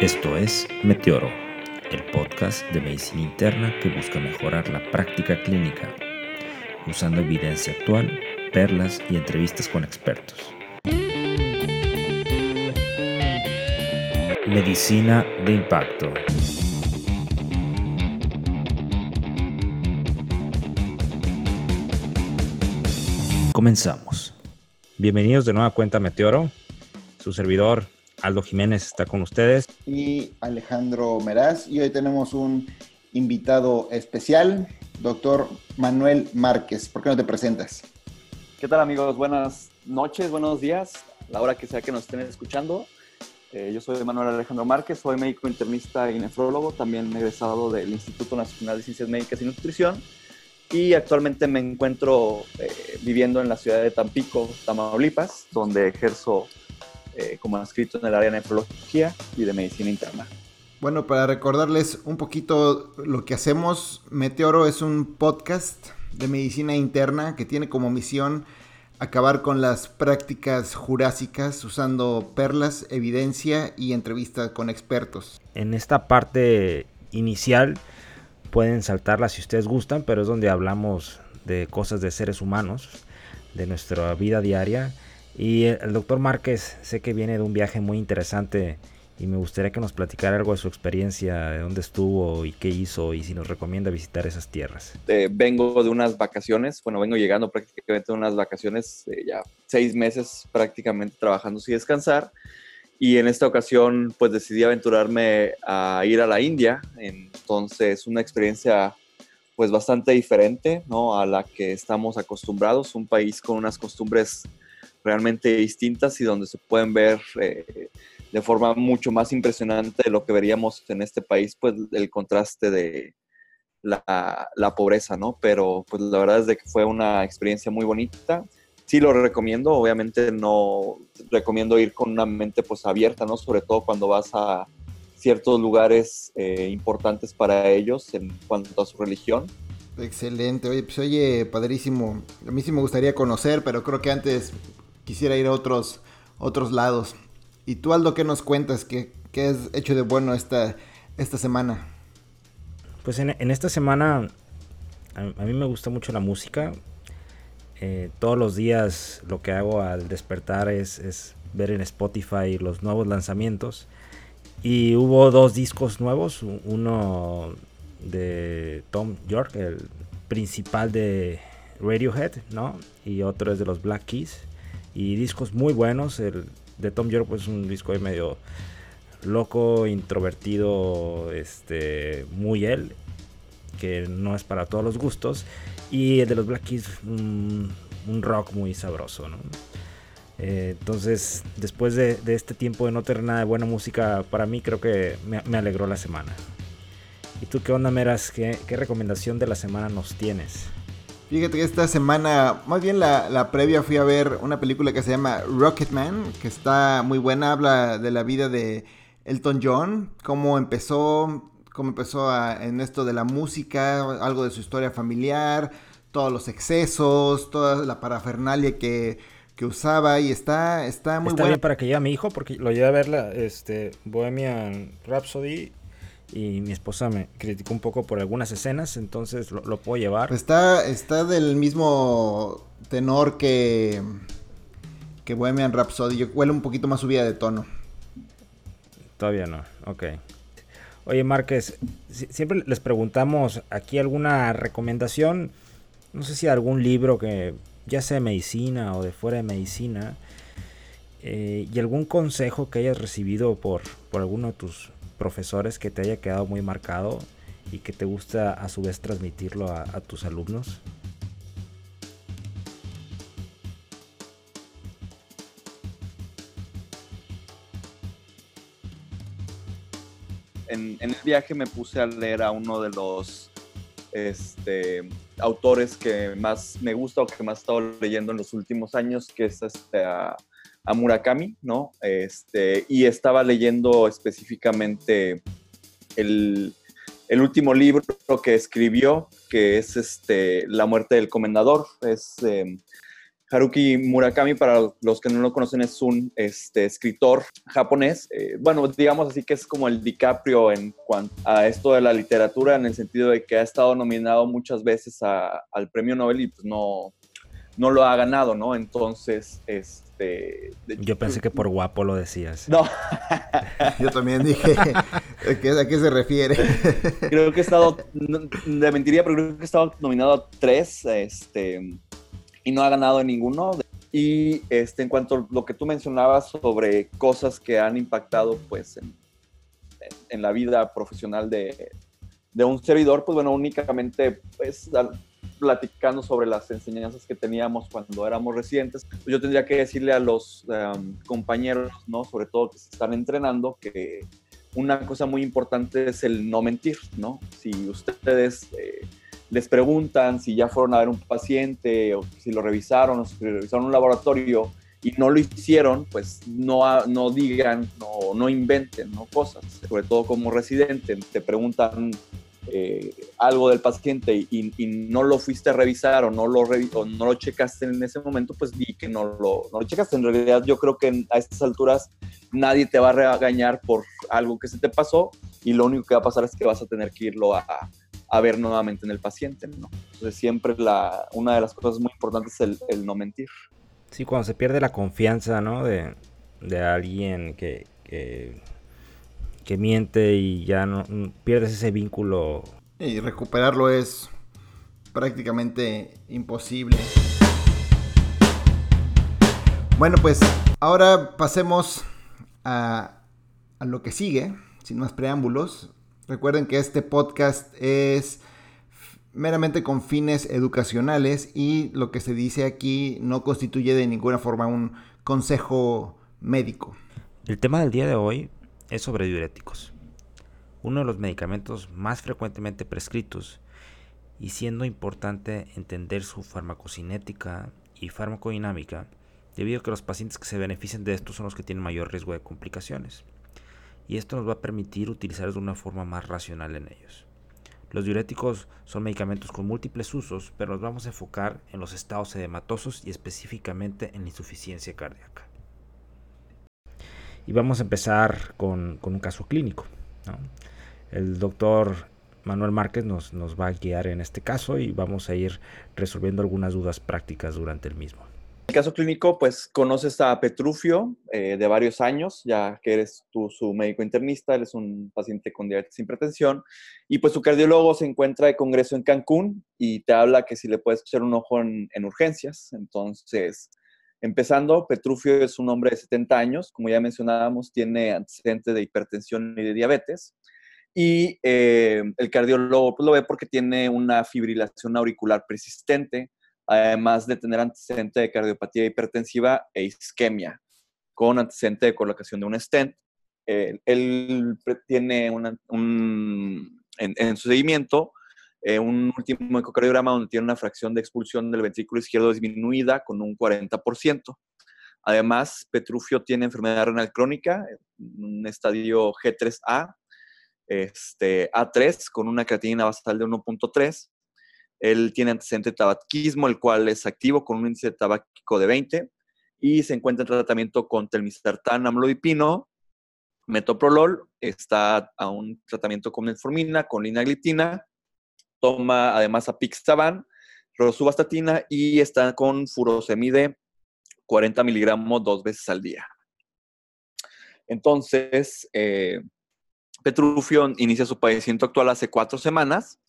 Esto es Meteoro, el podcast de medicina interna que busca mejorar la práctica clínica, usando evidencia actual, perlas y entrevistas con expertos. Medicina de impacto. Comenzamos. Bienvenidos de nueva cuenta Meteoro. Su servidor Aldo Jiménez está con ustedes. Y Alejandro Meraz. Y hoy tenemos un invitado especial, doctor Manuel Márquez. ¿Por qué no te presentas? ¿Qué tal amigos? Buenas noches, buenos días, a la hora que sea que nos estén escuchando. Eh, yo soy Manuel Alejandro Márquez, soy médico internista y nefrólogo, también egresado del Instituto Nacional de Ciencias Médicas y Nutrición. Y actualmente me encuentro eh, viviendo en la ciudad de Tampico, Tamaulipas, donde ejerzo eh, como escrito en el área de nefrología y de medicina interna. Bueno, para recordarles un poquito lo que hacemos, Meteoro es un podcast de medicina interna que tiene como misión acabar con las prácticas jurásicas usando perlas, evidencia y entrevistas con expertos. En esta parte inicial pueden saltarla si ustedes gustan, pero es donde hablamos de cosas de seres humanos, de nuestra vida diaria y el doctor Márquez sé que viene de un viaje muy interesante y me gustaría que nos platicara algo de su experiencia, de dónde estuvo y qué hizo y si nos recomienda visitar esas tierras. Eh, vengo de unas vacaciones, bueno, vengo llegando prácticamente de unas vacaciones, eh, ya seis meses prácticamente trabajando sin descansar y en esta ocasión pues decidí aventurarme a ir a la India, entonces una experiencia pues bastante diferente, ¿no? A la que estamos acostumbrados, un país con unas costumbres realmente distintas y donde se pueden ver eh, de forma mucho más impresionante lo que veríamos en este país, pues el contraste de la, la, pobreza, ¿no? Pero pues la verdad es de que fue una experiencia muy bonita. Sí lo recomiendo, obviamente no recomiendo ir con una mente pues abierta, ¿no? Sobre todo cuando vas a ciertos lugares eh, importantes para ellos en cuanto a su religión. Excelente, oye, pues oye, padrísimo. A mí sí me gustaría conocer, pero creo que antes quisiera ir a otros, otros lados. ¿Y tú, Aldo, qué nos cuentas? ¿Qué, qué has hecho de bueno esta, esta semana? Pues en, esta semana a, mí me gusta mucho la música. Eh, todos los días lo que hago al despertar es, es, ver en Spotify los nuevos lanzamientos. Y hubo dos discos nuevos. Uno de Tom York, el principal de Radiohead, ¿no? Y otro es de los Black Keys y discos muy buenos. El de Tom York pues, es un disco medio loco, introvertido, este, muy él, que no es para todos los gustos. Y el de los Black Keys, un, rock muy sabroso, eh, entonces, después de, este tiempo de no tener nada de buena música para mí, creo que me, alegró la semana. ¿Y tú qué onda, Meras? ¿Qué, ¿Qué recomendación de la semana nos tienes? Fíjate que esta semana, más bien la, previa, fui a ver una película que se llama Rocketman, que está muy buena, habla de la vida de Elton John, cómo empezó, cómo empezó en esto de la música, algo de su historia familiar, todos los excesos, toda la parafernalia que, usaba y está, está muy está bien para que lleve a mi hijo porque lo llevé a ver la este, Bohemian Rhapsody y mi esposa me criticó un poco por algunas escenas, entonces lo, puedo llevar. Está, está del mismo tenor que, que Bohemian Rhapsody, huele un poquito más subida de tono. Todavía no, ok. Oye Márquez, siempre les preguntamos aquí alguna recomendación, no sé si algún libro que ya sea de medicina o de fuera de medicina, eh, y algún consejo que hayas recibido por, por alguno de tus profesores que te haya quedado muy marcado y que te gusta a su vez transmitirlo a, tus alumnos? En, el viaje me puse a leer a uno de los este, autores que más me gusta o que más he estado leyendo en los últimos años, que es este, Murakami, ¿no? Este, y estaba leyendo específicamente el, último libro que escribió, que es este, La muerte del comendador. Es em, Haruki Murakami, para los que no lo conocen, es un este, escritor japonés. Eh, bueno, digamos así que es como el DiCaprio en cuanto a esto de la literatura, en el sentido de que ha estado nominado muchas veces al premio Nobel y pues no, no lo ha ganado, ¿no? Entonces, este... Yo pensé que por guapo lo decías. No. Yo también dije, ¿a qué, se refiere? Creo que he estado, de mentiría, pero creo que he estado nominado a tres, este, y no ha ganado en ninguno. Y este, en cuanto a lo que tú mencionabas sobre cosas que han impactado, pues, en, en la vida profesional de, de un servidor, pues bueno, únicamente pues platicando sobre las enseñanzas que teníamos cuando éramos residentes, pues yo tendría que decirle a los em, compañeros, ¿no? Sobre todo que se están entrenando, que una cosa muy importante es el no mentir, ¿no? Si ustedes eh, les preguntan si ya fueron a ver un paciente o si lo revisaron o si revisaron un laboratorio y no lo hicieron, pues no, no digan, no, no inventen ¿no? cosas. Sobre todo como residente, te preguntan eh, algo del paciente y, no lo fuiste a revisar o no lo, no lo checaste en ese momento, pues di que no lo, no lo checaste. En realidad yo creo que a estas alturas nadie te va a regañar por algo que se te pasó y lo único que va a pasar es que vas a tener que irlo a, a ver nuevamente en el paciente. ¿no? Entonces siempre la, una de las cosas muy importantes es el, el no mentir. Sí, cuando se pierde la confianza ¿no? de, de alguien que, que que miente y ya no pierdes ese vínculo. Y recuperarlo es prácticamente imposible. Bueno, pues ahora pasemos a, a lo que sigue, sin más preámbulos. Recuerden que este podcast es meramente con fines educacionales y lo que se dice aquí no constituye de ninguna forma un consejo médico. El tema del día de hoy es sobre diuréticos, uno de los medicamentos más frecuentemente prescritos y siendo importante entender su farmacocinética y farmacodinámica debido a que los pacientes que se benefician de esto son los que tienen mayor riesgo de complicaciones y esto nos va a permitir utilizarlos de una forma más racional en ellos. Los diuréticos son medicamentos con múltiples usos, pero nos vamos a enfocar en los estados edematosos y específicamente en la insuficiencia cardíaca. Y vamos a empezar con, un caso clínico. El doctor Manuel Márquez nos, nos, va a guiar en este caso y vamos a ir resolviendo algunas dudas prácticas durante el mismo. El caso clínico, pues conoces a Petrufio eh, de varios años, ya que eres tú su médico internista, él es un paciente con diabetes sin pretensión, y pues su cardiólogo se encuentra de congreso en Cancún y te habla que si le puedes echar un ojo en urgencias. Entonces, Empezando, Petrufio es un hombre de 70 años, como ya mencionábamos, tiene antecedentes de hipertensión y de diabetes. Y eh, el cardiólogo pues, lo ve porque tiene una fibrilación auricular persistente, además de tener antecedente de cardiopatía hipertensiva e isquemia, con antecedente de colocación de un stent. él tiene un, en, su seguimiento eh, un último ecocardiograma donde tiene una fracción de expulsión del ventrículo izquierdo disminuida con un 40%. Además, Petrufio tiene enfermedad renal crónica, un estadio G3A, este, A3, con una creatinina basal de 1.3. Él tiene antecedente de tabaquismo, el cual es activo con un índice tabáquico de 20 y se encuentra en tratamiento con telmisartán, amlodipino, metoprolol, está a un tratamiento con metformina, con linagliptina toma además apixaban, rosuvastatina y está con furosemide 40 miligramos dos veces al día. Entonces, eh, Petrufio inicia su padecimiento actual hace cuatro semanas.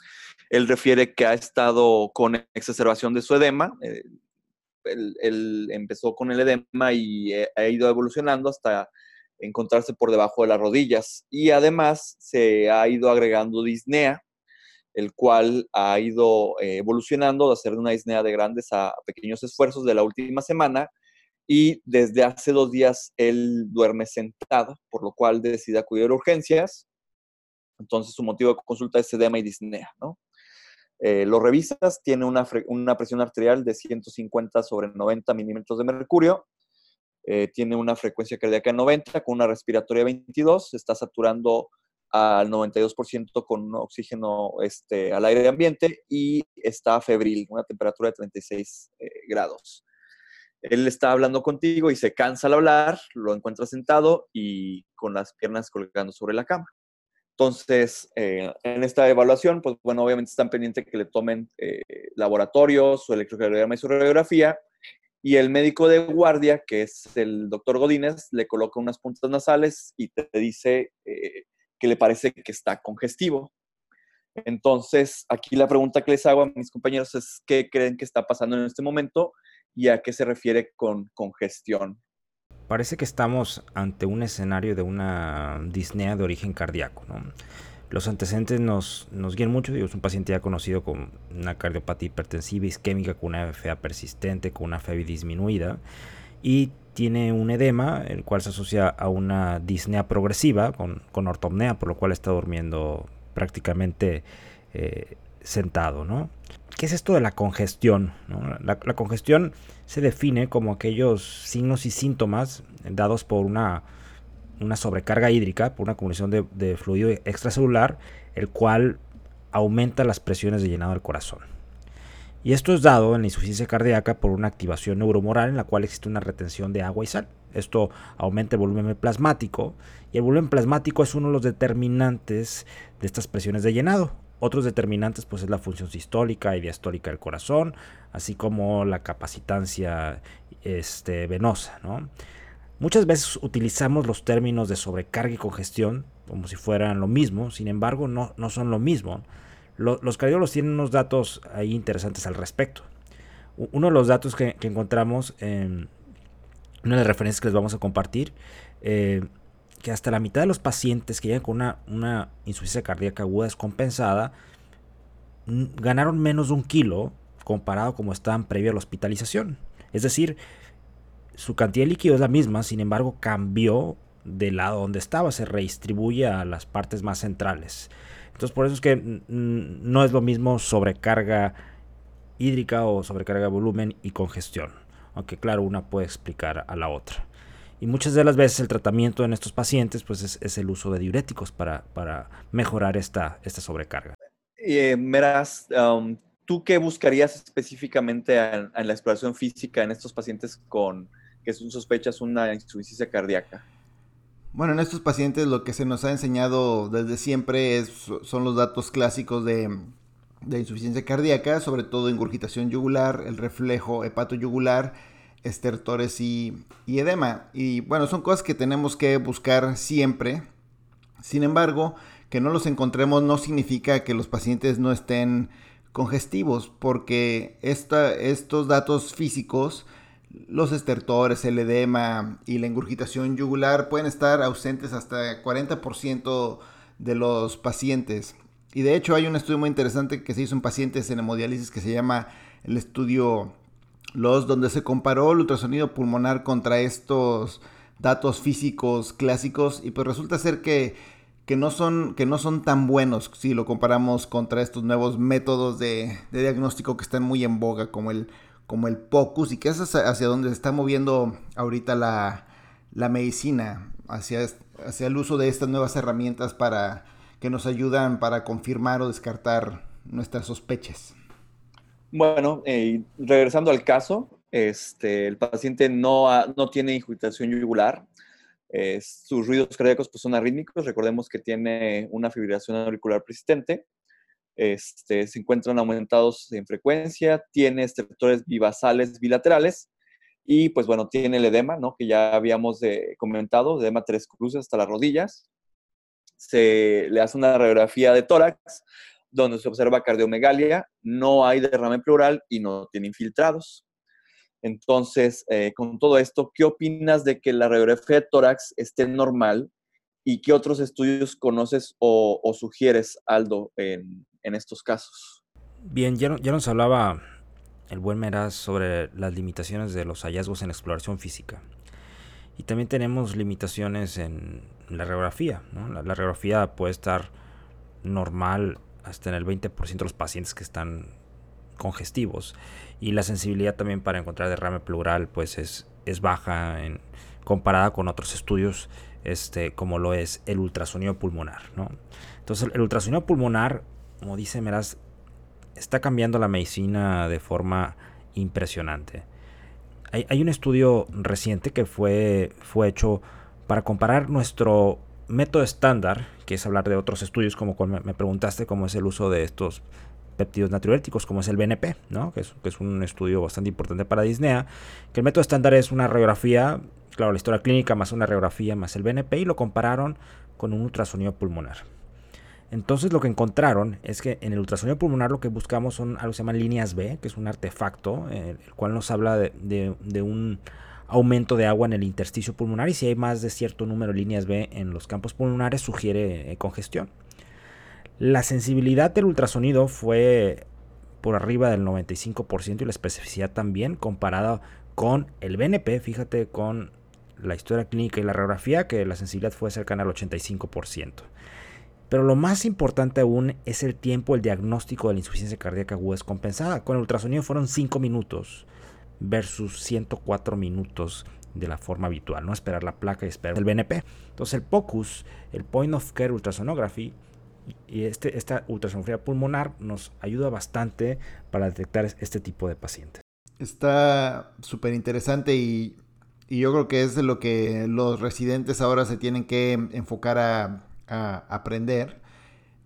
Él refiere que ha estado con exacerbación de su edema. Eh, él, empezó con el edema y eh, ha ido evolucionando hasta encontrarse por debajo de las rodillas. Y además se ha ido agregando disnea, el cual ha ido eh, evolucionando de hacer una disnea de grandes a pequeños esfuerzos de la última semana y desde hace dos días él duerme sentado, por lo cual decide acudir a urgencias. Entonces su motivo de consulta es edema y disnea, ¿no? Eh, lo revisas, tiene una, presión arterial de 150 sobre 90 milímetros de mercurio, eh, tiene una frecuencia cardíaca de 90 con una respiratoria 22, está saturando al 92% con oxígeno este, al aire ambiente y está febril, una temperatura de 36 eh, grados. él está hablando contigo y se cansa al hablar, lo encuentras sentado y con las piernas colgando sobre la cama. Entonces, eh, en esta evaluación, pues bueno, obviamente están pendientes que le tomen eh, laboratorios, su electrocardiograma y su radiografía, y el médico de guardia, que es el doctor Godínez, le coloca unas puntas nasales y te dice eh, que le parece que está congestivo. Entonces, aquí la pregunta que les hago a mis compañeros es, ¿qué creen que está pasando en este momento y a qué se refiere con congestión? Parece que estamos ante un escenario de una disnea de origen cardíaco. Los antecedentes nos, nos guían mucho. es un paciente ya conocido con una cardiopatía hipertensiva isquémica, con una FA persistente, con una FEBI disminuida. Y tiene un edema, el cual se asocia a una disnea progresiva con, con ortopnea, por lo cual está durmiendo prácticamente eh, sentado. ¿no? ¿Qué es esto de la congestión? La, congestión se define como aquellos signos y síntomas dados por una, una sobrecarga hídrica, por una acumulación de, fluido extracelular, el cual aumenta las presiones de llenado del corazón. Y esto es dado en la insuficiencia cardíaca por una activación neuromoral en la cual existe una retención de agua y sal. Esto aumenta el volumen plasmático y el volumen plasmático es uno de los determinantes de estas presiones de llenado. Otros determinantes pues es la función sistólica y diastólica del corazón, así como la capacitancia este, venosa. Muchas veces utilizamos los términos de sobrecarga y congestión como si fueran lo mismo, sin embargo no, no son lo mismo. Los cardiólogos tienen unos datos ahí interesantes al respecto. Uno de los datos que, encontramos, en una de las referencias que les vamos a compartir, eh, que hasta la mitad de los pacientes que llegan con una, insuficiencia cardíaca aguda descompensada ganaron menos de un kilo comparado como estaban previo a la hospitalización. Es decir, su cantidad de líquido es la misma, sin embargo cambió del lado donde estaba, se redistribuye a las partes más centrales. Entonces por eso es que no es lo mismo sobrecarga hídrica o sobrecarga de volumen y congestión. Aunque claro, una puede explicar a la otra. Y muchas de las veces el tratamiento en estos pacientes pues es, el uso de diuréticos para, para mejorar esta, esta sobrecarga. Eh, Meras, um, ¿tú qué buscarías específicamente en, la exploración física en estos pacientes con que son sospechas una insuficiencia cardíaca? Bueno, en estos pacientes lo que se nos ha enseñado desde siempre es, son los datos clásicos de, insuficiencia cardíaca, sobre todo ingurgitación yugular, el reflejo hepatoyugular, estertores y, edema. Y bueno, son cosas que tenemos que buscar siempre. Sin embargo, que no los encontremos no significa que los pacientes no estén congestivos, porque estos datos físicos, los estertores, el edema y la ingurgitación yugular pueden estar ausentes hasta 40% de los pacientes. Y de hecho hay un estudio muy interesante que se hizo en pacientes en hemodiálisis que se llama el estudio los donde se comparó el ultrasonido pulmonar contra estos datos físicos clásicos y pues resulta ser que, que, no, son, que no son tan buenos si lo comparamos contra estos nuevos métodos de, diagnóstico que están muy en boga como el, como el POCUS y que es hacia, donde se está moviendo ahorita la, la medicina, hacia, hacia el uso de estas nuevas herramientas para que nos ayudan para confirmar o descartar nuestras sospechas. Bueno, eh, regresando al caso, este, el paciente no, no tiene ingurgitación yugular. sus ruidos cardíacos pues, son arrítmicos. Recordemos que tiene una fibrilación auricular persistente. Este, se encuentran aumentados en frecuencia, tiene estertores bivasales bilaterales y pues bueno, tiene el edema, ¿no? Que ya habíamos comentado, edema tres cruces hasta las rodillas. Se le hace una radiografía de tórax donde se observa cardiomegalia, no hay derrame pleural y no tiene infiltrados. Entonces, eh, con todo esto, ¿qué opinas de que la radiografía de tórax esté normal y qué otros estudios conoces o, sugieres, Aldo, en, estos casos? Bien, ya, ya, nos hablaba el buen Meraz sobre las limitaciones de los hallazgos en exploración física. Y también tenemos limitaciones en la radiografía. La, radiografía puede estar normal hasta en el 20% de los pacientes que están congestivos. Y la sensibilidad también para encontrar derrame pleural pues es, es baja en, comparada con otros estudios este, como lo es el ultrasonido pulmonar. Entonces el ultrasonido pulmonar, como dice Meraz, está cambiando la medicina de forma impresionante. Hay, un estudio reciente que fue, fue hecho para comparar nuestro método estándar, que es hablar de otros estudios, como me preguntaste, cómo es el uso de estos péptidos natriuréticos, como es el BNP, ¿no? que, es, que es un estudio bastante importante para Disnea, que el método estándar es una radiografía, claro, la historia clínica más una radiografía más el BNP, y lo compararon con un ultrasonido pulmonar. Entonces lo que encontraron es que en el ultrasonido pulmonar lo que buscamos son algo que se llama líneas B, que es un artefacto, eh, el cual nos habla de, un aumento de agua en el intersticio pulmonar y si hay más de cierto número de líneas B en los campos pulmonares sugiere eh, congestión. La sensibilidad del ultrasonido fue por arriba del 95% y la especificidad también comparada con el BNP, fíjate con la historia clínica y la radiografía que la sensibilidad fue cercana al 85%. Pero lo más importante aún es el tiempo, el diagnóstico de la insuficiencia cardíaca aguda descompensada. Con el ultrasonido fueron 5 minutos versus 104 minutos de la forma habitual, no esperar la placa y esperar el BNP. Entonces el POCUS, el Point of Care Ultrasonography, y este, esta ultrasonografía pulmonar nos ayuda bastante para detectar este tipo de pacientes. Está súper interesante y, y, yo creo que es de lo que los residentes ahora se tienen que enfocar a, a aprender,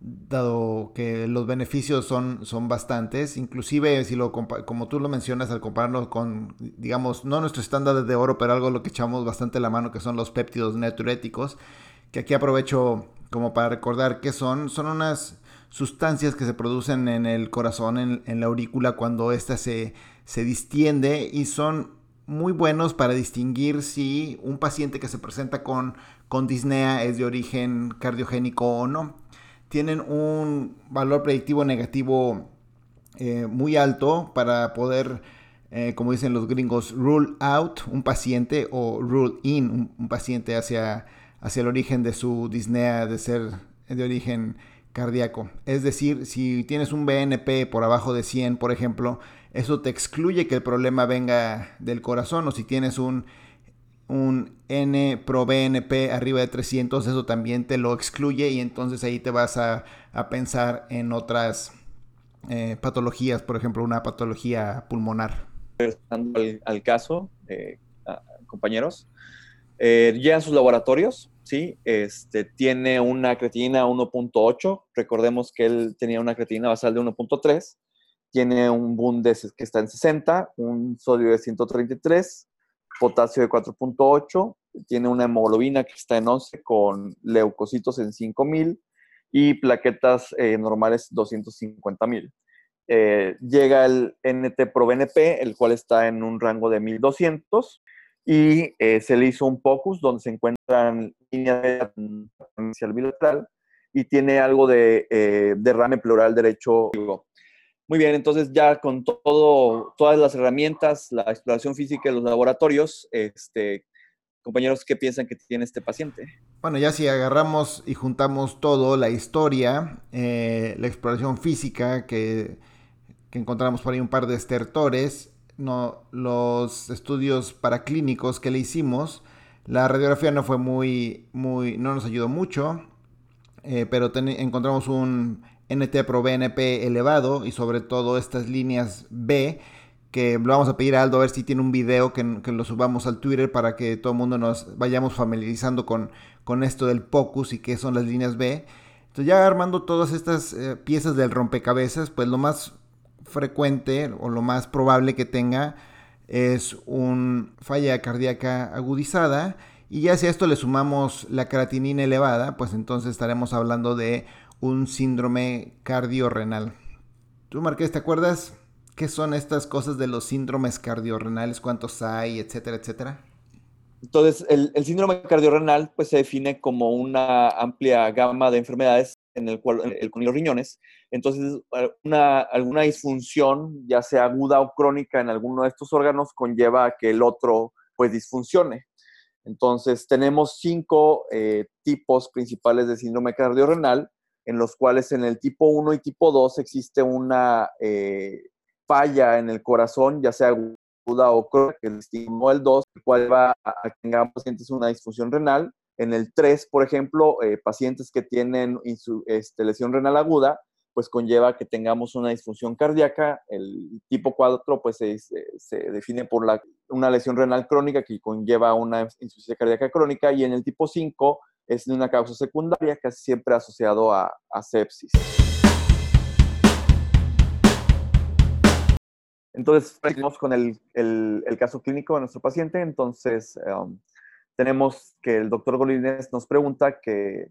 dado que los beneficios son, son bastantes, inclusive si lo como tú lo mencionas al compararnos con, digamos, no nuestro estándar de oro, pero algo lo que echamos bastante la mano, que son los péptidos natriuréticos, que aquí aprovecho como para recordar que son, son unas sustancias que se producen en el corazón, en, la aurícula, cuando ésta se, se distiende y son muy buenos para distinguir si un paciente que se presenta con, con disnea es de origen cardiogénico o no. Tienen un valor predictivo negativo eh, muy alto para poder, eh, como dicen los gringos, rule out un paciente o rule in un, paciente hacia, hacia el origen de su disnea de ser de origen cardíaco. Es decir, si tienes un BNP por abajo de 100, por ejemplo, eso te excluye que el problema venga del corazón o si tienes un, un N pro BNP arriba de 300, eso también te lo excluye y entonces ahí te vas a, pensar en otras eh, patologías, por ejemplo, una patología pulmonar. Al, al caso, eh, compañeros, eh, llegan sus laboratorios, ¿sí? Este, tiene una creatinina 1.8, recordemos que él tenía una creatinina basal de 1.3, tiene un Bundes que está en 60, un sodio de 133, potasio de 4.8, tiene una hemoglobina que está en 11 con leucocitos en 5000 y plaquetas eh, normales 250.000. Eh, llega el NT pro BNP, el cual está en un rango de 1200 y eh, se le hizo un POCUS donde se encuentran líneas de bilateral y tiene algo de derrame pleural derecho. Muy bien, entonces ya con todo, todas las herramientas, la exploración física de los laboratorios, este, compañeros, ¿qué piensan que tiene este paciente? Bueno, ya si agarramos y juntamos todo, la historia, eh, la exploración física que, encontramos por ahí un par de estertores, no, los estudios paraclínicos que le hicimos, la radiografía no fue muy, muy, no nos ayudó mucho, eh, pero encontramos un NT pro BNP elevado y sobre todo estas líneas B que lo vamos a pedir a Aldo a ver si tiene un video que, lo subamos al Twitter para que todo el mundo nos vayamos familiarizando con, con esto del POCUS y qué son las líneas B. Entonces ya armando todas estas eh, piezas del rompecabezas, pues lo más frecuente o lo más probable que tenga es un falla cardíaca agudizada y ya si a esto le sumamos la creatinina elevada, pues entonces estaremos hablando de un síndrome cardiorrenal. Tú, Marqués, ¿te acuerdas qué son estas cosas de los síndromes cardiorrenales? ¿Cuántos hay, etcétera, etcétera? Entonces, el, síndrome cardiorrenal pues, se define como una amplia gama de enfermedades en el cual el, con los riñones. Entonces, una, alguna disfunción, ya sea aguda o crónica en alguno de estos órganos, conlleva a que el otro pues disfuncione. Entonces, tenemos cinco eh, tipos principales de síndrome cardiorrenal en los cuales en el tipo 1 y tipo 2 existe una eh, falla en el corazón, ya sea aguda o crónica, que estimó el 2, el cual va a, que tengan pacientes una disfunción renal. En el 3, por ejemplo, eh, pacientes que tienen este, lesión renal aguda, pues conlleva que tengamos una disfunción cardíaca. El tipo 4 pues se, se define por una lesión renal crónica que conlleva una insuficiencia cardíaca crónica y en el tipo 5 es de una causa secundaria casi siempre asociado a, a sepsis. Entonces, seguimos con el, el, el, caso clínico de nuestro paciente. Entonces, um, tenemos que el doctor Golines nos pregunta que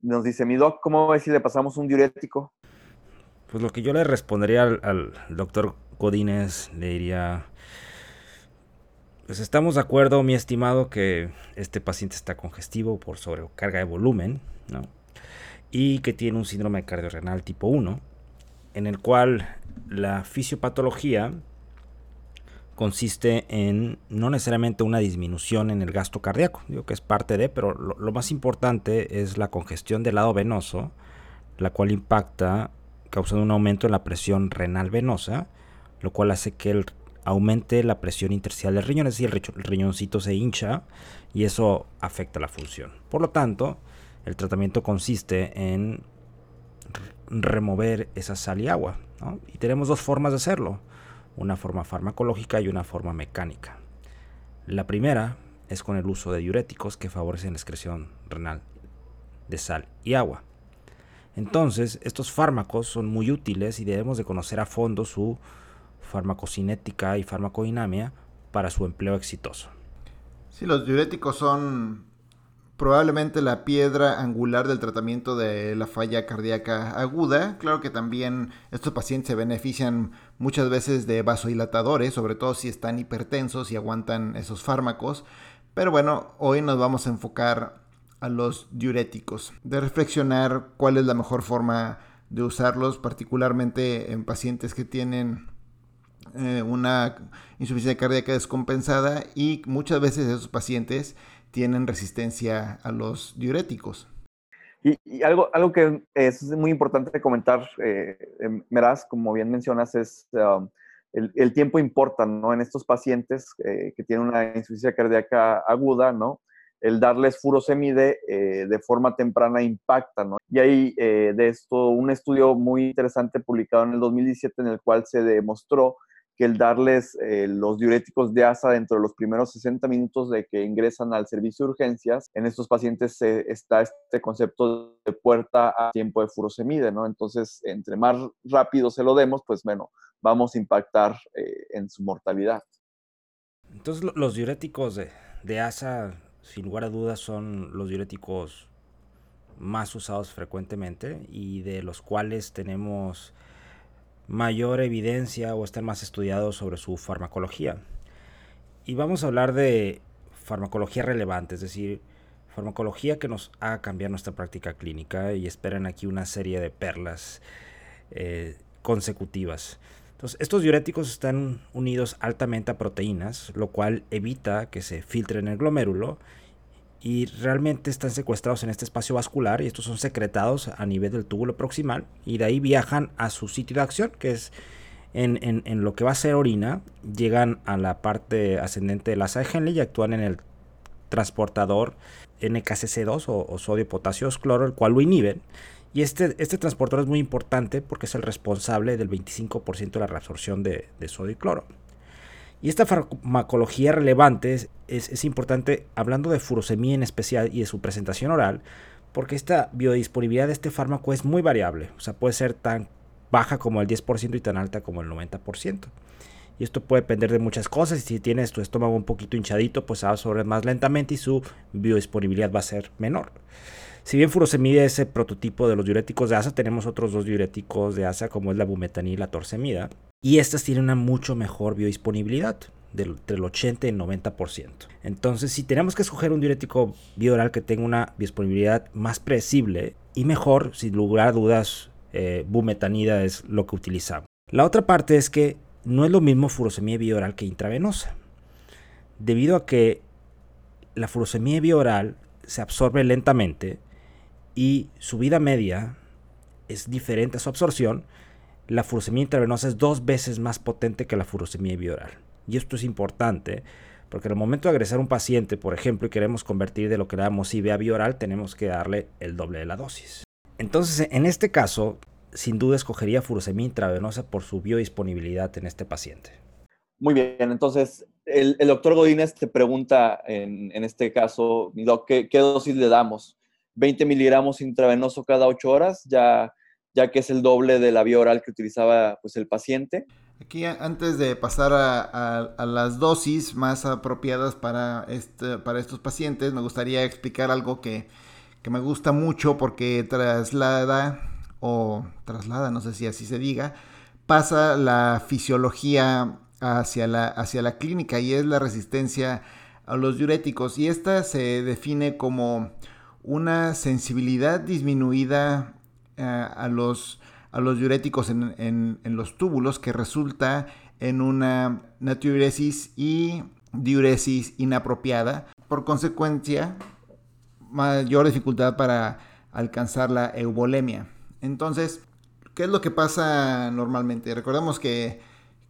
nos dice, mi doc, ¿cómo ves si le pasamos un diurético? Pues lo que yo le respondería al, doctor Godínez, le diría, pues estamos de acuerdo, mi estimado, que este paciente está congestivo por sobrecarga de volumen, ¿no? Y que tiene un síndrome cardiorrenal tipo 1, en el cual la fisiopatología consiste en no necesariamente una disminución en el gasto cardíaco, digo que es parte de, pero lo, lo, más importante es la congestión del lado venoso, la cual impacta causando un aumento en la presión renal venosa, lo cual hace que el, aumente la presión intersticial del riñón, es decir, el riñoncito se hincha y eso afecta la función. Por lo tanto, el tratamiento consiste en remover esa sal y agua. ¿no? Y tenemos dos formas de hacerlo una forma farmacológica y una forma mecánica. La primera es con el uso de diuréticos que favorecen la excreción renal de sal y agua. Entonces, estos fármacos son muy útiles y debemos de conocer a fondo su farmacocinética y farmacodinamia para su empleo exitoso. Sí, los diuréticos son probablemente la piedra angular del tratamiento de la falla cardíaca aguda. Claro que también estos pacientes se benefician muchas veces de vasodilatadores, sobre todo si están hipertensos y aguantan esos fármacos. Pero bueno, hoy nos vamos a enfocar a los diuréticos, de reflexionar cuál es la mejor forma de usarlos, particularmente en pacientes que tienen eh, una insuficiencia cardíaca descompensada y muchas veces esos pacientes tienen resistencia a los diuréticos. Y, algo, algo que es muy importante comentar, eh, Meraz, como bien mencionas, es um, el, tiempo importa, ¿no? En estos pacientes eh, que tienen una insuficiencia cardíaca aguda, ¿no? El darles furosemide de forma temprana impacta, ¿no? Y hay de esto un estudio muy interesante publicado en el 2017 en el cual se demostró que el darles eh, los diuréticos de ASA dentro de los primeros 60 minutos de que ingresan al servicio de urgencias, en estos pacientes está este concepto de puerta a tiempo de furosemide, ¿no? Entonces, entre más rápido se lo demos, pues bueno, vamos a impactar eh, en su mortalidad. Entonces, los diuréticos de, de ASA, sin lugar a dudas, son los diuréticos más usados frecuentemente y de los cuales tenemos mayor evidencia o están más estudiados sobre su farmacología. Y vamos a hablar de farmacología relevante, es decir, farmacología que nos haga cambiar nuestra práctica clínica y esperan aquí una serie de perlas eh, consecutivas. Estos diuréticos están unidos altamente a proteínas, lo cual evita que se filtren en el glomérulo y realmente están secuestrados en este espacio vascular y estos son secretados a nivel del túbulo proximal y de ahí viajan a su sitio de acción que es en, en, lo que va a ser orina, llegan a la parte ascendente del asa de Henle y actúan en el transportador NKCC2 o, sodio potasio cloro, el cual lo inhiben. Y este, este transportador es muy importante porque es el responsable del 25% de la reabsorción de, de sodio y cloro. Y esta farmacología relevante es, importante hablando de furosemía en especial y de su presentación oral, porque esta biodisponibilidad de este fármaco es muy variable, o sea, puede ser tan baja como el 10% y tan alta como el 90%. Y esto puede depender de muchas cosas. Si tienes tu estómago un poquito hinchadito, pues va a absorber más lentamente y su biodisponibilidad va a ser menor. Si bien furosemida es el prototipo de los diuréticos de ASA, tenemos otros dos diuréticos de ASA como es la bumetanida y la torsemida. Y estas tienen una mucho mejor biodisponibilidad, entre el 80 y el 90%. Entonces, si tenemos que escoger un diurético bioral que tenga una biodisponibilidad más predecible y mejor, sin lugar a dudas, eh, bumetanida es lo que utilizamos. La otra parte es que no es lo mismo furosemida bioral que intravenosa. Debido a que la furosemida bioral se absorbe lentamente y su vida media es diferente a su absorción, la furosemida intravenosa es dos veces más potente que la furosemida bioral. Y esto es importante porque en el momento de agresar a un paciente, por ejemplo, y queremos convertir de lo que le damos IV a bioral, tenemos que darle el doble de la dosis. Entonces, en este caso, sin duda escogería furosemida intravenosa por su biodisponibilidad en este paciente. Muy bien, entonces el, doctor Godínez te pregunta en, este caso, ¿qué, ¿qué, dosis le damos? ¿20 miligramos intravenoso cada 8 horas, ya, ya que es el doble de la vía oral que utilizaba pues, el paciente? Aquí antes de pasar a, las dosis más apropiadas para, este, para estos pacientes, me gustaría explicar algo que, que me gusta mucho porque traslada, o traslada, no sé si así se diga, pasa la fisiología hacia la, hacia la clínica y es la resistencia a los diuréticos. Y esta se define como una sensibilidad disminuida eh, a, los, a los diuréticos en, los túbulos que resulta en una natriuresis y diuresis inapropiada. Por consecuencia, mayor dificultad para alcanzar la eubolemia. Entonces, ¿qué es lo que pasa normalmente? Recordemos que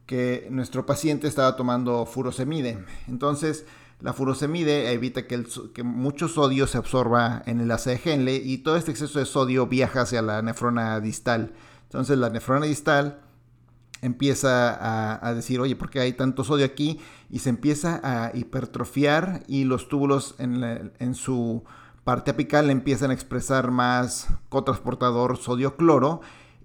que nuestro paciente estaba tomando furosemide. Entonces, la furosemide evita que, el, que mucho sodio se absorba en el ACGL y todo este exceso de sodio viaja hacia la nefrona distal. Entonces, la nefrona distal empieza a, decir, oye, ¿por qué hay tanto sodio aquí? Y se empieza a hipertrofiar y los túbulos en, en su parte apical empiezan a expresar más cotransportador sodio-cloro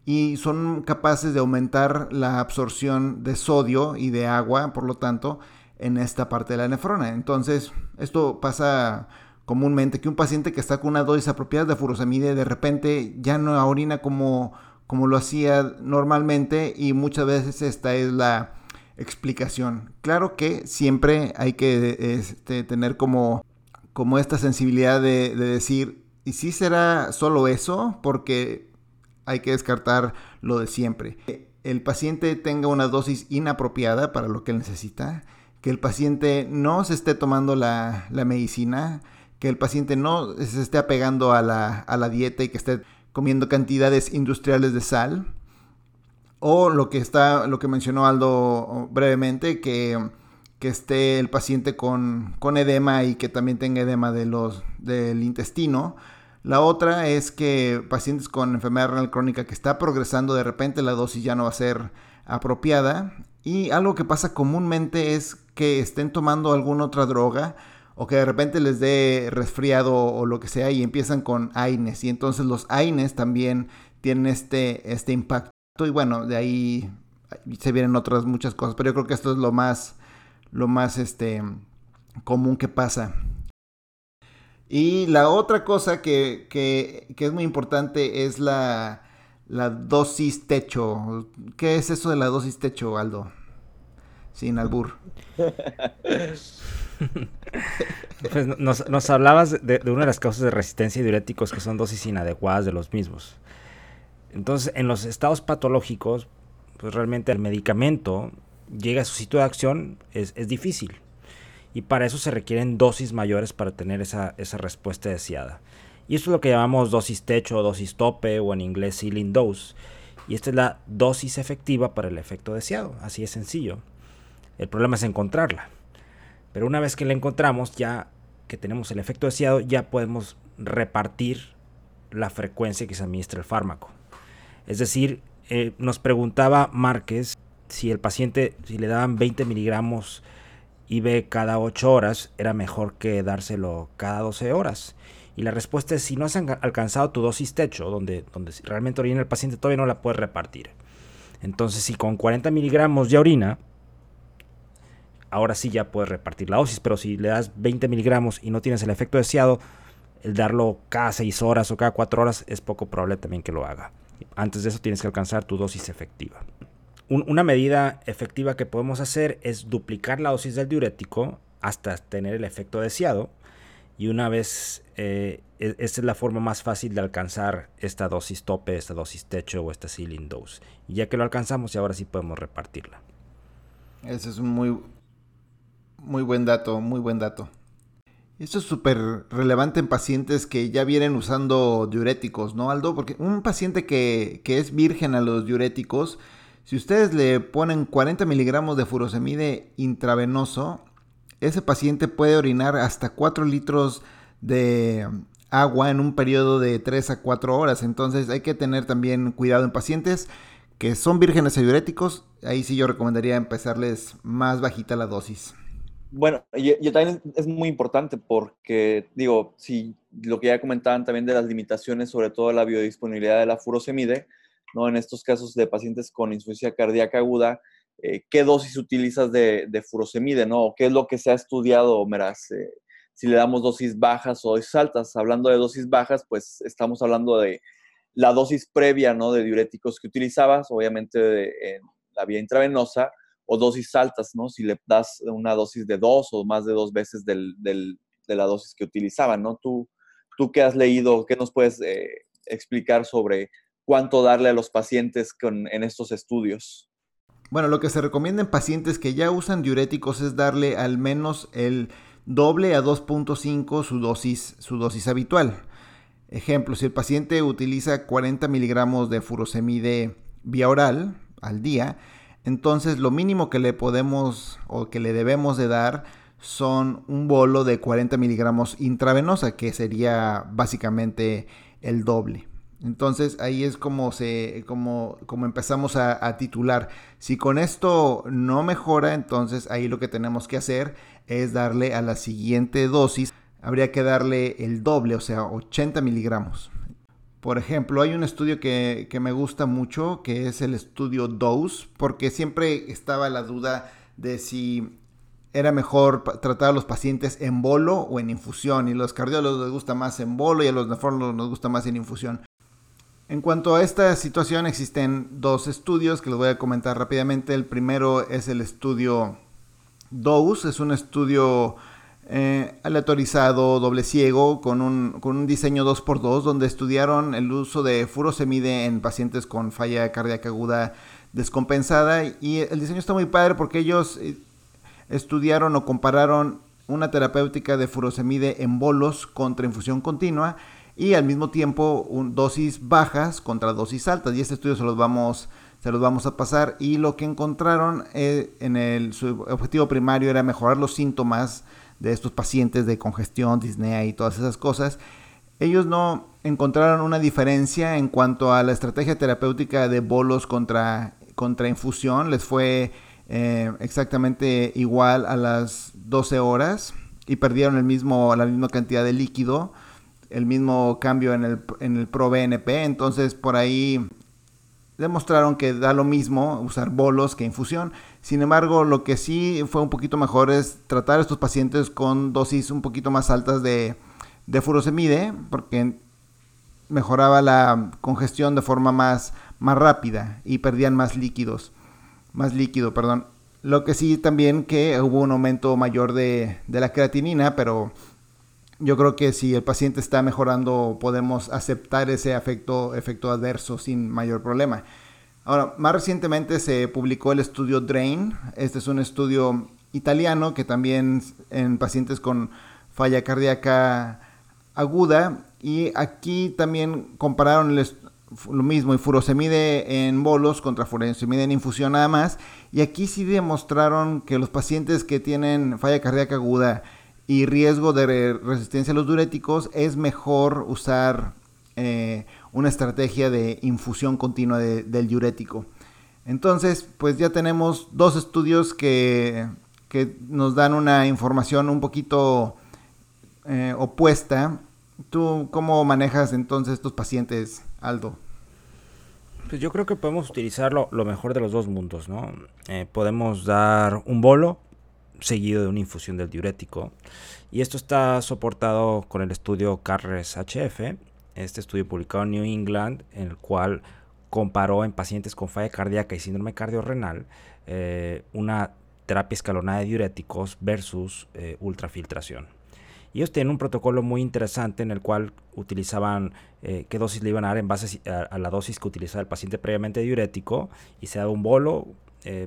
y son capaces de aumentar la absorción de sodio y de agua, por lo tanto, en esta parte de la nefrona. Entonces, esto pasa comúnmente que un paciente que está con una dosis apropiada de furosemide de repente ya no orina como, como lo hacía normalmente y muchas veces esta es la explicación. Claro que siempre hay que este, tener como, como esta sensibilidad de, de decir, ¿y si será solo eso? Porque hay que descartar lo de siempre. El paciente tenga una dosis inapropiada para lo que necesita, que el paciente no se esté tomando la, medicina, que el paciente no se esté apegando a la, a la dieta y que esté comiendo cantidades industriales de sal. O lo que está, lo que mencionó Aldo brevemente, que, que esté el paciente con, con, edema y que también tenga edema de los, del intestino la otra es que pacientes con enfermedad renal crónica que está progresando, de repente la dosis ya no va a ser apropiada. Y algo que pasa comúnmente es que estén tomando alguna otra droga o que de repente les dé resfriado o lo que sea y empiezan con AINES. Y entonces los AINES también tienen este, este impacto. Y bueno, de ahí se vienen otras muchas cosas. Pero yo creo que esto es lo más, lo más este, común que pasa. Y la otra cosa que, es muy importante es la, dosis techo. ¿Qué es eso de la dosis techo, Aldo? Sin albur. pues nos, hablabas de, una de las causas de resistencia y diuréticos que son dosis inadecuadas de los mismos. Entonces, en los estados patológicos, pues realmente el medicamento llega a su sitio de acción, es, difícil y para eso se requieren dosis mayores para tener esa, respuesta deseada. Y esto es lo que llamamos dosis techo dosis tope o en inglés ceiling dose. Y esta es la dosis efectiva para el efecto deseado, así es sencillo. El problema es encontrarla. Pero una vez que la encontramos, ya que tenemos el efecto deseado, ya podemos repartir la frecuencia que se administra el fármaco. Es decir, eh, nos preguntaba Márquez si el paciente, si le daban 20 miligramos ve cada 8 horas, era mejor que dárselo cada 12 horas. Y la respuesta es si no has alcanzado tu dosis techo, donde, donde realmente orina el paciente, todavía no la puedes repartir. Entonces, si con 40 miligramos ya orina, ahora sí ya puedes repartir la dosis. Pero si le das 20 miligramos y no tienes el efecto deseado, el darlo cada 6 horas o cada 4 horas es poco probable también que lo haga. Antes de eso tienes que alcanzar tu dosis efectiva una medida efectiva que podemos hacer es duplicar la dosis del diurético hasta tener el efecto deseado. Y una vez, eh, e, esta es la forma más fácil de alcanzar esta dosis tope, esta dosis techo o esta ceiling dose. Y ya que lo alcanzamos, y ahora sí podemos repartirla. Ese es muy, muy buen dato, muy buen dato. Esto es súper relevante en pacientes que ya vienen usando diuréticos, ¿no, Aldo? Porque un paciente que, que es virgen a los diuréticos, si ustedes le ponen 40 miligramos de furosemide intravenoso, ese paciente puede orinar hasta 4 litros de agua en un periodo de 3 a 4 horas. Entonces hay que tener también cuidado en pacientes que son vírgenes a diuréticos. Ahí sí yo recomendaría empezarles más bajita la dosis. Bueno, y, también es muy importante porque, digo, si lo que ya comentaban también de las limitaciones, sobre todo la biodisponibilidad de la furosemide, ¿no? En estos casos de pacientes con insuficiencia cardíaca aguda, eh, ¿qué dosis utilizas de, furosemide, no? ¿Qué es lo que se ha estudiado, Meras? Eh, si le damos dosis bajas o dosis altas. Hablando de dosis bajas, pues estamos hablando de la dosis previa, ¿no? De diuréticos que utilizabas, obviamente en la vía intravenosa, o dosis altas, ¿no? Si le das una dosis de dos o más de dos veces del, de la dosis que utilizaban, ¿no? Tú, tú qué has leído, ¿qué nos puedes eh, explicar sobre cuánto darle a los pacientes con, en estos estudios? Bueno, lo que se recomienda en pacientes que ya usan diuréticos es darle al menos el doble a 2.5 su dosis, su dosis habitual. Ejemplo, si el paciente utiliza 40 miligramos de furosemide vía oral al día, entonces lo mínimo que le podemos o que le debemos de dar son un bolo de 40 miligramos intravenosa, que sería básicamente el doble. Entonces ahí es como, se, como, como empezamos a, a, titular. Si con esto no mejora, entonces ahí lo que tenemos que hacer es darle a la siguiente dosis. Habría que darle el doble, o sea, 80 miligramos. Por ejemplo, hay un estudio que, me gusta mucho, que es el estudio DOSE, porque siempre estaba la duda de si era mejor tratar a los pacientes en bolo o en infusión. Y a los cardiólogos les gusta más en bolo y a los nefrólogos nos gusta más en infusión. En cuanto a esta situación, existen dos estudios que les voy a comentar rápidamente. El primero es el estudio DOSE, es un estudio eh, aleatorizado, doble ciego, con un, con un diseño 2x2, donde estudiaron el uso de furosemide en pacientes con falla cardíaca aguda descompensada. Y el diseño está muy padre porque ellos eh, estudiaron o compararon una terapéutica de furosemide en bolos contra infusión continua y al mismo tiempo dosis bajas contra dosis altas. Y este estudio se los vamos, se los vamos a pasar. Y lo que encontraron eh, en el, su objetivo primario era mejorar los síntomas de estos pacientes de congestión, disnea y todas esas cosas, ellos no encontraron una diferencia en cuanto a la estrategia terapéutica de bolos contra, contra infusión. Les fue eh, exactamente igual a las 12 horas y perdieron el mismo, la misma cantidad de líquido, el mismo cambio en el, en el ProBNP. Entonces por ahí demostraron que da lo mismo usar bolos que infusión. Sin embargo, lo que sí fue un poquito mejor es tratar a estos pacientes con dosis un poquito más altas de, de furosemide, porque mejoraba la congestión de forma más, más rápida y perdían más líquidos, más líquido, perdón. Lo que sí también que hubo un aumento mayor de, de la creatinina, pero yo creo que si el paciente está mejorando podemos aceptar ese efecto, efecto adverso sin mayor problema. Ahora, más recientemente se publicó el estudio DRAIN. Este es un estudio italiano que también en pacientes con falla cardíaca aguda. Y aquí también compararon lo mismo, y furosemide en bolos contra furosemide en infusión nada más. Y aquí sí demostraron que los pacientes que tienen falla cardíaca aguda y riesgo de resistencia a los diuréticos es mejor usar eh, una estrategia de infusión continua del diurético. Entonces, pues ya tenemos dos estudios que, nos dan una información un poquito eh, opuesta. ¿Tú cómo manejas entonces estos pacientes, Aldo? Pues yo creo que podemos utilizar lo, mejor de los dos mundos, ¿no? Eh, podemos dar un bolo seguido de una infusión del diurético. Y esto está soportado con el estudio CARRES HF, este estudio publicado en New England, en el cual comparó en pacientes con falla cardíaca y síndrome cardiorrenal eh, una terapia escalonada de diuréticos versus eh, ultrafiltración. Y ellos tienen un protocolo muy interesante en el cual utilizaban eh, qué dosis le iban a dar en base a, la dosis que utilizaba el paciente previamente diurético y se daba un bolo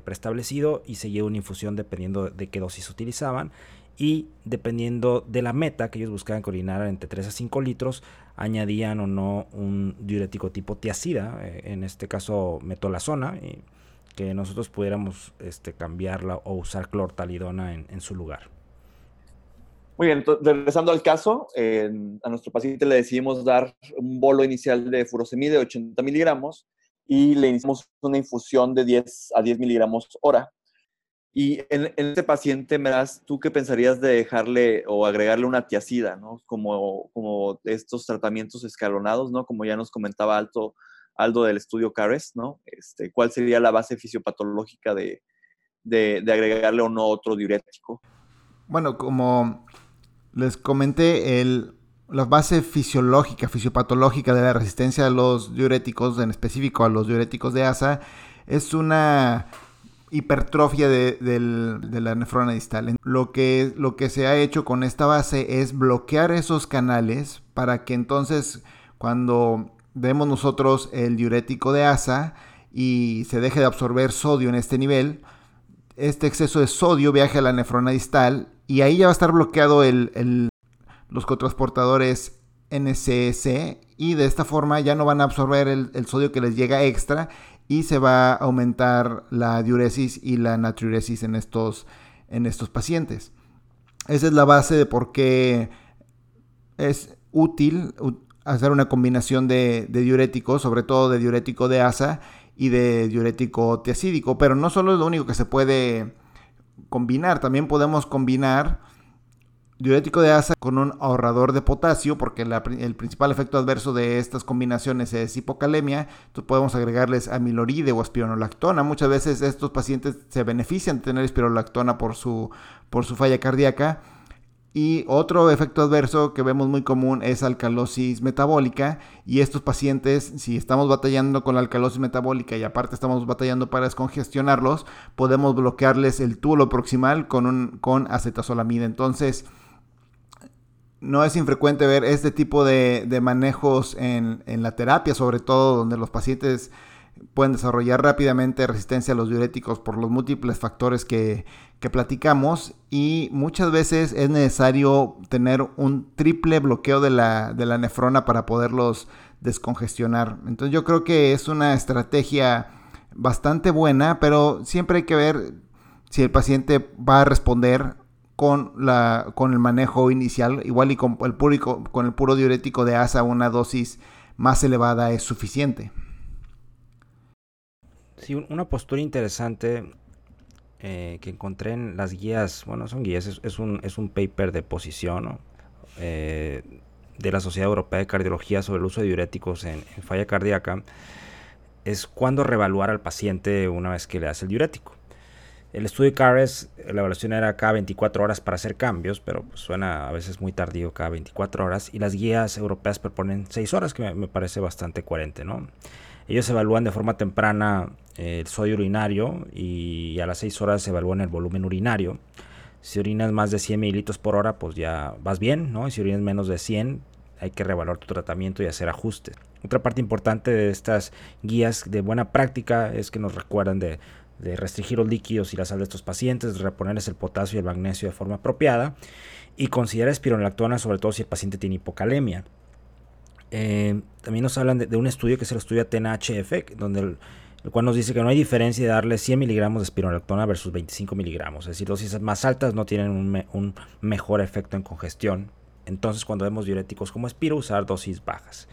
preestablecido y seguía una infusión dependiendo de qué dosis utilizaban y dependiendo de la meta que ellos buscaban que entre 3 a 5 litros, añadían o no un diurético tipo tiacida, eh, en este caso metolazona, y que nosotros pudiéramos este, cambiarla o usar clortalidona en, en su lugar. Muy bien, entonces, regresando al caso, a nuestro paciente le decidimos dar un bolo inicial de furosemide de 80 miligramos y le iniciamos una infusión de 10 a 10 miligramos hora. Y en, este paciente, das ¿tú qué pensarías de dejarle o agregarle una tiacida, ¿no? Como, como estos tratamientos escalonados, ¿no? Como ya nos comentaba Alto, Aldo del estudio CARES, ¿no? Este, ¿Cuál sería la base fisiopatológica de, de, de agregarle o no otro diurético? Bueno, como les comenté, el, la base fisiológica, fisiopatológica de la resistencia a los diuréticos, en específico a los diuréticos de asa, es una hipertrofia de, la nefrona distal. Lo que, lo que se ha hecho con esta base es bloquear esos canales para que entonces cuando demos nosotros el diurético de asa y se deje de absorber sodio en este nivel, este exceso de sodio viaje a la nefrona distal y ahí ya va a estar bloqueado el, los cotransportadores NCS y de esta forma ya no van a absorber el, el sodio que les llega extra y se va a aumentar la diuresis y la natriuresis en estos, en estos pacientes. Esa es la base de por qué es útil hacer una combinación de, diuréticos, sobre todo de diurético de asa y de diurético tiacídico, pero no solo es lo único que se puede combinar, también podemos combinar diurético de asa con un ahorrador de potasio, porque el principal efecto adverso de estas combinaciones es hipocalemia. Entonces podemos agregarles amiloride o espironolactona. Muchas veces estos pacientes se benefician de tener espironolactona por su, por su falla cardíaca. Y otro efecto adverso que vemos muy común es alcalosis metabólica. Y estos pacientes, si estamos batallando con la alcalosis metabólica y aparte estamos batallando para descongestionarlos, podemos bloquearles el túbulo proximal con, un, con acetazolamida. Entonces, no es infrecuente ver este tipo de, manejos en, la terapia, sobre todo donde los pacientes pueden desarrollar rápidamente resistencia a los diuréticos por los múltiples factores que, platicamos y muchas veces es necesario tener un triple bloqueo de la, de la nefrona para poderlos descongestionar. Entonces yo creo que es una estrategia bastante buena, pero siempre hay que ver si el paciente va a responder con, la, con el manejo inicial, igual y con el, puro, con el puro diurético de asa, una dosis más elevada es suficiente. Sí, una postura interesante eh, que encontré en las guías, bueno, son guías, es, un, es un paper de posición eh, de la Sociedad Europea de Cardiología sobre el uso de diuréticos en, falla cardíaca, es cuando reevaluar al paciente una vez que le hace el diurético. El estudio CARES, la evaluación era cada 24 horas para hacer cambios, pero pues, suena a veces muy tardío cada 24 horas. Y las guías europeas proponen 6 horas, que me, parece bastante coherente, ¿no? Ellos evalúan de forma temprana eh, el sodio urinario y a las 6 horas se evalúan el volumen urinario. Si orinas más de 100 mililitros por hora, pues ya vas bien, ¿no? Y si orinas menos de 100, hay que reevaluar tu tratamiento y hacer ajustes. Otra parte importante de estas guías de buena práctica es que nos recuerdan de de restringir los líquidos y la sal de estos pacientes, de reponerles el potasio y el magnesio de forma apropiada y considerar espironolactona sobre todo si el paciente tiene hipocalemia. Eh, también nos hablan de, un estudio que es el estudio Atena-HF, donde el, cual nos dice que no hay diferencia de darle 100 miligramos de espironolactona versus 25 miligramos. Es decir, dosis más altas no tienen un, un mejor efecto en congestión. Entonces, cuando vemos diuréticos como espiro, usar dosis bajas.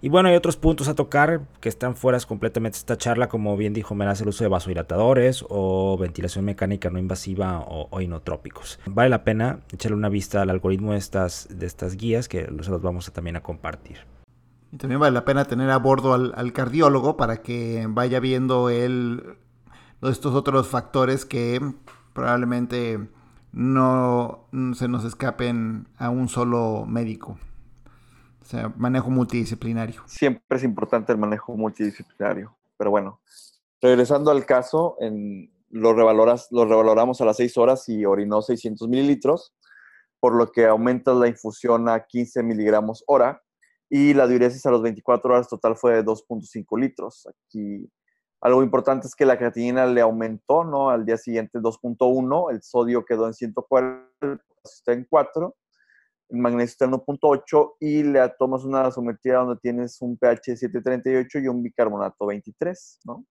Y bueno, hay otros puntos a tocar que están fuera completamente de esta charla, como bien dijo Meraz, el uso de vasodilatadores o ventilación mecánica no invasiva o, inotrópicos. Vale la pena echarle una vista al algoritmo de estas, de estas guías que los vamos a también a compartir. Y también vale la pena tener a bordo al, cardiólogo para que vaya viendo él estos otros factores que probablemente no se nos escapen a un solo médico. O sea, manejo multidisciplinario. Siempre es importante el manejo multidisciplinario. Pero bueno, regresando al caso, en, lo, revaloras, lo revaloramos a las 6 horas y orinó 600 mililitros, por lo que aumenta la infusión a 15 miligramos hora y la diuresis a las 24 horas total fue de 2.5 litros. Aquí algo importante es que la creatinina le aumentó, ¿no? Al día siguiente 2.1, el sodio quedó en 140, está en 4 el magnesio está en 1.8 y le tomas una sometida donde tienes un pH 738 y un bicarbonato 23, ¿no?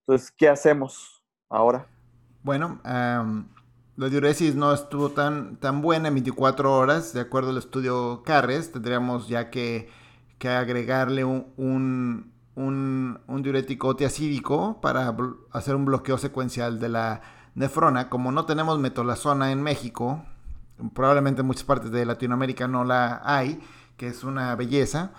Entonces, ¿qué hacemos ahora? Bueno, la diuresis no estuvo tan, tan buena en 24 horas, de acuerdo al estudio Carres, tendríamos ya que, agregarle un, un, diurético tiacídico para hacer un bloqueo secuencial de la nefrona. Como no tenemos metolazona en México, probablemente en muchas partes de Latinoamérica no la hay, que es una belleza.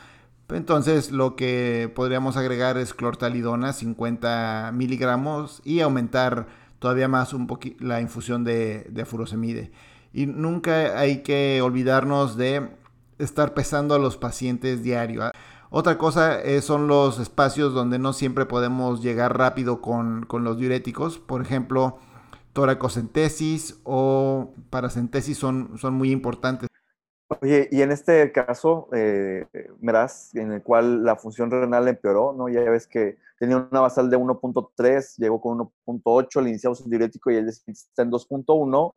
Entonces lo que podríamos agregar es clortalidona, 50 miligramos, y aumentar todavía más un la infusión de, de furosemide. Y nunca hay que olvidarnos de estar pesando a los pacientes diario. Otra cosa eh, son los espacios donde no siempre podemos llegar rápido con, con los diuréticos. Por ejemplo, toracocentesis o paracentesis son, son muy importantes. Oye, y en este caso, eh, en el cual la función renal empeoró, ¿no? Ya ves que tenía una basal de 1.3, llegó con 1.8, le iniciamos un diurético y él está en 2.1.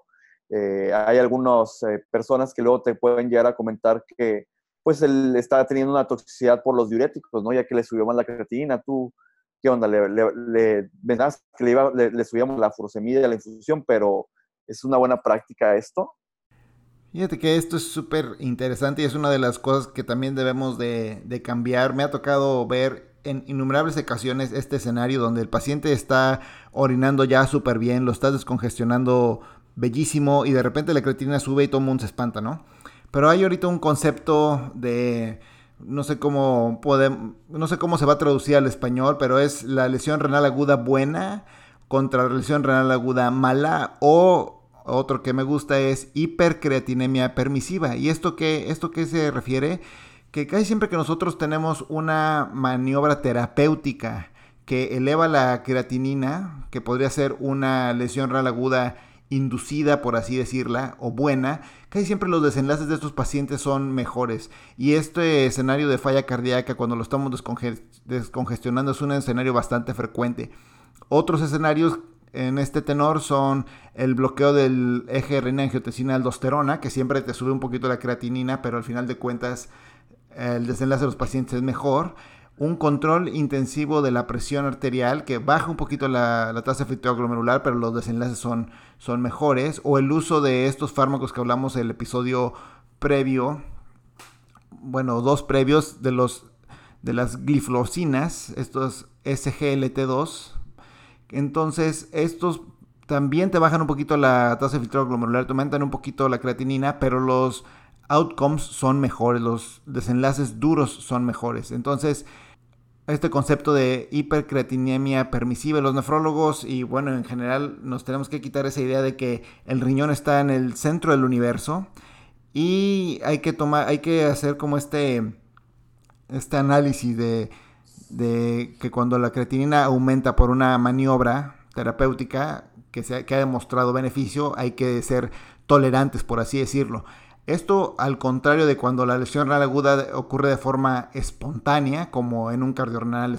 Eh, hay algunas eh, personas que luego te pueden llegar a comentar que pues él está teniendo una toxicidad por los diuréticos, ¿no? Ya que le subió más la creatinina. ¿Tú qué onda? Le, que le, subíamos la furosemida y la infusión, pero ¿es una buena práctica esto? Fíjate que esto es súper interesante y es una de las cosas que también debemos de, de, cambiar. Me ha tocado ver en innumerables ocasiones este escenario donde el paciente está orinando ya súper bien, lo está descongestionando bellísimo y de repente la creatina sube y todo el mundo se espanta, ¿no? Pero hay ahorita un concepto de no sé cómo podemos, no sé cómo se va a traducir al español, pero es la lesión renal aguda buena contra la lesión renal aguda mala o otro que me gusta es hipercreatinemia permisiva. ¿Y esto qué, esto qué se refiere? Que casi siempre que nosotros tenemos una maniobra terapéutica que eleva la creatinina, que podría ser una lesión renal aguda inducida, por así decirla, o buena, casi siempre los desenlaces de estos pacientes son mejores. Y este escenario de falla cardíaca, cuando lo estamos descongestionando, es un escenario bastante frecuente. Otros escenarios en este tenor son el bloqueo del eje renina-angiotensina-aldosterona, que siempre te sube un poquito la creatinina, pero al final de cuentas el desenlace de los pacientes es mejor un control intensivo de la presión arterial que baja un poquito la, tasa de efecto glomerular, pero los desenlaces son, son mejores, o el uso de estos fármacos que hablamos en el episodio previo, bueno, dos previos de los de las gliflocinas, estos SGLT2. Entonces, estos también te bajan un poquito la tasa de filtrado glomerular, te aumentan un poquito la creatinina, pero los outcomes son mejores, los desenlaces duros son mejores. Entonces, este concepto de hipercreatinemia permisiva. Los nefrólogos y bueno, en general nos tenemos que quitar esa idea de que el riñón está en el centro del universo y hay que tomar, hay que hacer como este, este análisis de, de que cuando la creatinina aumenta por una maniobra terapéutica que, se, que ha demostrado beneficio, hay que ser tolerantes, por así decirlo. Esto al contrario de cuando la lesión renal aguda ocurre de forma espontánea, como en un cardiorrenal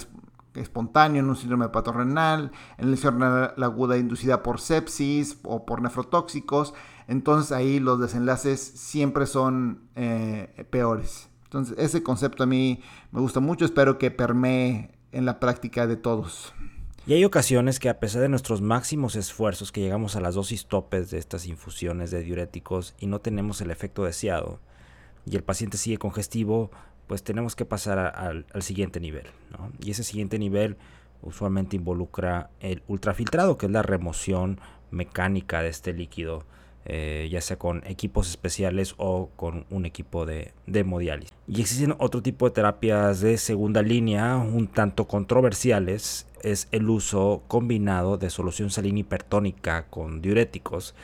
espontáneo, en un síndrome renal, en lesión renal aguda inducida por sepsis o por nefrotóxicos, entonces ahí los desenlaces siempre son eh, peores. Entonces ese concepto a mí me gusta mucho, espero que permee en la práctica de todos. Y hay ocasiones que a pesar de nuestros máximos esfuerzos que llegamos a las dosis topes de estas infusiones de diuréticos y no tenemos el efecto deseado y el paciente sigue congestivo, pues tenemos que pasar al, siguiente nivel. Y ese siguiente nivel usualmente involucra el ultrafiltrado, que es la remoción mecánica de este líquido, eh, ya sea con equipos especiales o con un equipo de, de hemodiálisis. Y existen otro tipo de terapias de segunda línea, un tanto controversiales, es el uso combinado de solución salina hipertónica con diuréticos.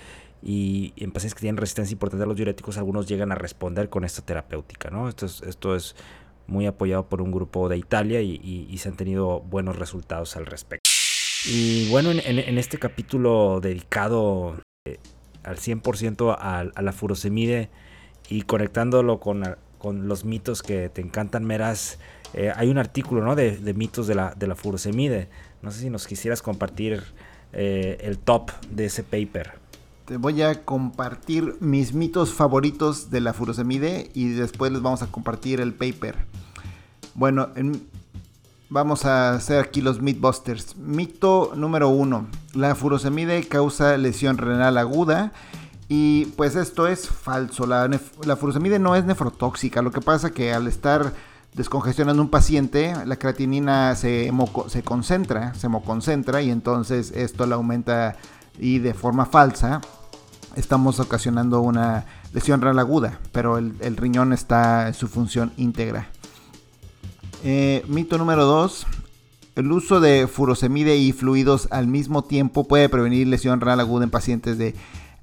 Y en pacientes que tienen resistencia importante a los diuréticos, algunos llegan a responder con esta terapéutica. ¿no? Esto, es, esto es muy apoyado por un grupo de Italia y, se han tenido buenos resultados al respecto. Y bueno, en, este capítulo dedicado eh, al 100% a, a, la furosemide y conectándolo con, con los mitos que te encantan, Meras, eh, hay un artículo ¿no? de, mitos de la, de la furosemide. No sé si nos quisieras compartir eh, el top de ese paper. Te voy a compartir mis mitos favoritos de la furosemide y después les vamos a compartir el paper. Bueno, en, Vamos a hacer aquí los Mythbusters. Mito número uno. La furosemide causa lesión renal aguda. Y pues esto es falso. La, la furosemide no es nefrotóxica. Lo que pasa que al estar descongestionando un paciente, la creatinina se, se concentra, se hemoconcentra y entonces esto la aumenta y de forma falsa estamos ocasionando una lesión renal aguda, pero el, el riñón está en su función íntegra. Eh, mito número 2. El uso de furosemide y fluidos al mismo tiempo puede prevenir lesión renal aguda en pacientes de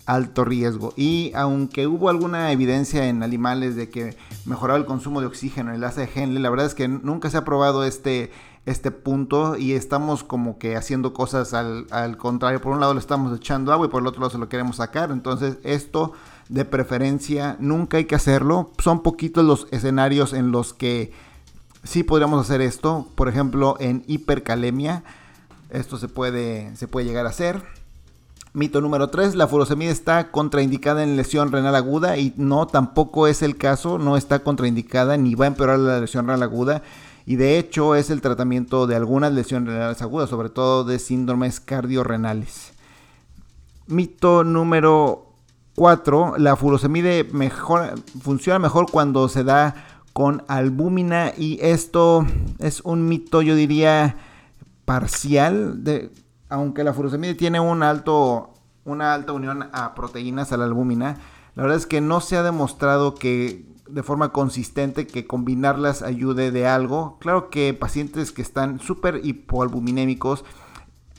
alto riesgo. Y aunque hubo alguna evidencia en animales de que mejoraba el consumo de oxígeno en el asa de Henle, la verdad es que nunca se ha probado este, este punto y estamos como que haciendo cosas al, al, contrario. Por un lado le estamos echando agua y por el otro lado se lo queremos sacar. Entonces esto de preferencia nunca hay que hacerlo. Son poquitos los escenarios en los que sí podríamos hacer esto, por ejemplo, en hipercalemia. Esto se puede, se puede llegar a hacer. Mito número 3, la furosemida está contraindicada en lesión renal aguda y no, tampoco es el caso, no está contraindicada ni va a empeorar la lesión renal aguda y de hecho es el tratamiento de algunas lesiones renales agudas, sobre todo de síndromes cardiorrenales. Mito número 4, la furosemide funciona mejor cuando se da con albúmina y esto es un mito, yo diría, parcial, de, aunque la furosemide tiene un alto, una alta unión a proteínas, a la albúmina, la verdad es que no se ha demostrado que de forma consistente que combinarlas ayude de algo. Claro que pacientes que están súper hipoalbuminémicos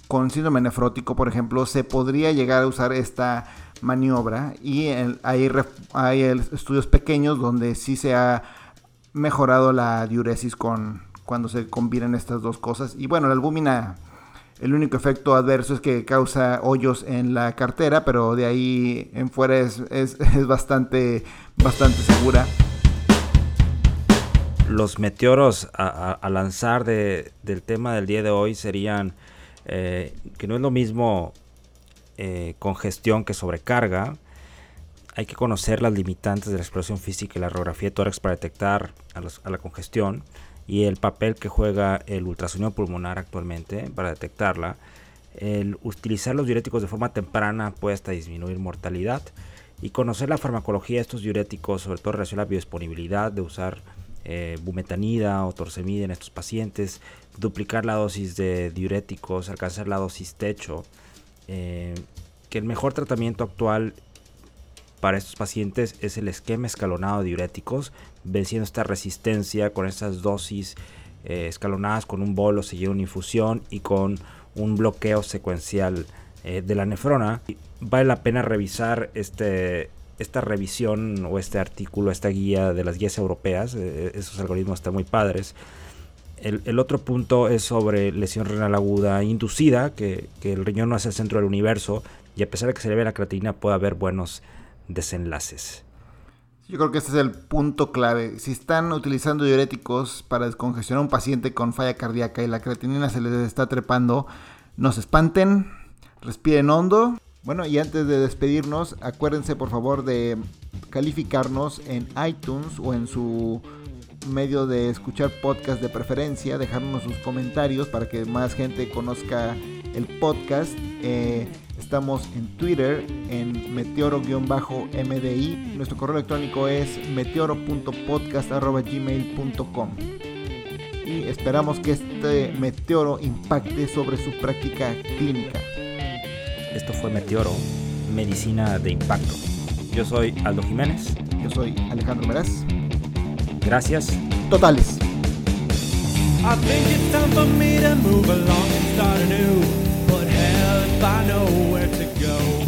con síndrome nefrótico, por ejemplo, se podría llegar a usar esta maniobra y hay, hay estudios pequeños donde sí se ha mejorado la diuresis con cuando se combinan estas dos cosas. Y bueno, la albúmina, el único efecto adverso es que causa hoyos en la cartera, pero de ahí en fuera es, es, bastante, bastante segura. Los meteoros a, lanzar de, del tema del día de hoy serían eh, que no es lo mismo eh, congestión que sobrecarga hay que conocer las limitantes de la exploración física y la radiografía de tórax para detectar a, la congestión y el papel que juega el ultrasonido pulmonar actualmente para detectarla. El utilizar los diuréticos de forma temprana puede hasta disminuir mortalidad y conocer la farmacología de estos diuréticos, sobre todo en relación a la biodisponibilidad de usar eh, bumetanida o torcemida en estos pacientes, duplicar la dosis de diuréticos, alcanzar la dosis techo, eh, que el mejor tratamiento actual para estos pacientes es el esquema escalonado de diuréticos, venciendo esta resistencia con estas dosis eh, escalonadas con un bolo seguido una infusión y con un bloqueo secuencial eh, de la nefrona. Vale la pena revisar este, esta revisión o este artículo, esta guía de las guías europeas. Eh, esos algoritmos están muy padres. El, otro punto es sobre lesión renal aguda inducida, que, que, el riñón no es el centro del universo y a pesar de que se le ve la creatina puede haber buenos desenlaces. Yo creo que este es el punto clave. Si están utilizando diuréticos para descongestionar a un paciente con falla cardíaca y la creatinina se les está trepando, no se espanten, respiren hondo. Bueno, y antes de despedirnos, acuérdense por favor de calificarnos en iTunes o en su medio de escuchar podcast de preferencia, dejarnos sus comentarios para que más gente conozca el podcast. Eh, Estamos en Twitter en meteoro-mdi. Nuestro correo electrónico es meteoro.podcast.gmail.com. Y esperamos que este meteoro impacte sobre su práctica clínica. Esto fue Meteoro, medicina de impacto. Yo soy Aldo Jiménez. Yo soy Alejandro Meraz. Gracias. Totales. I I know where to go.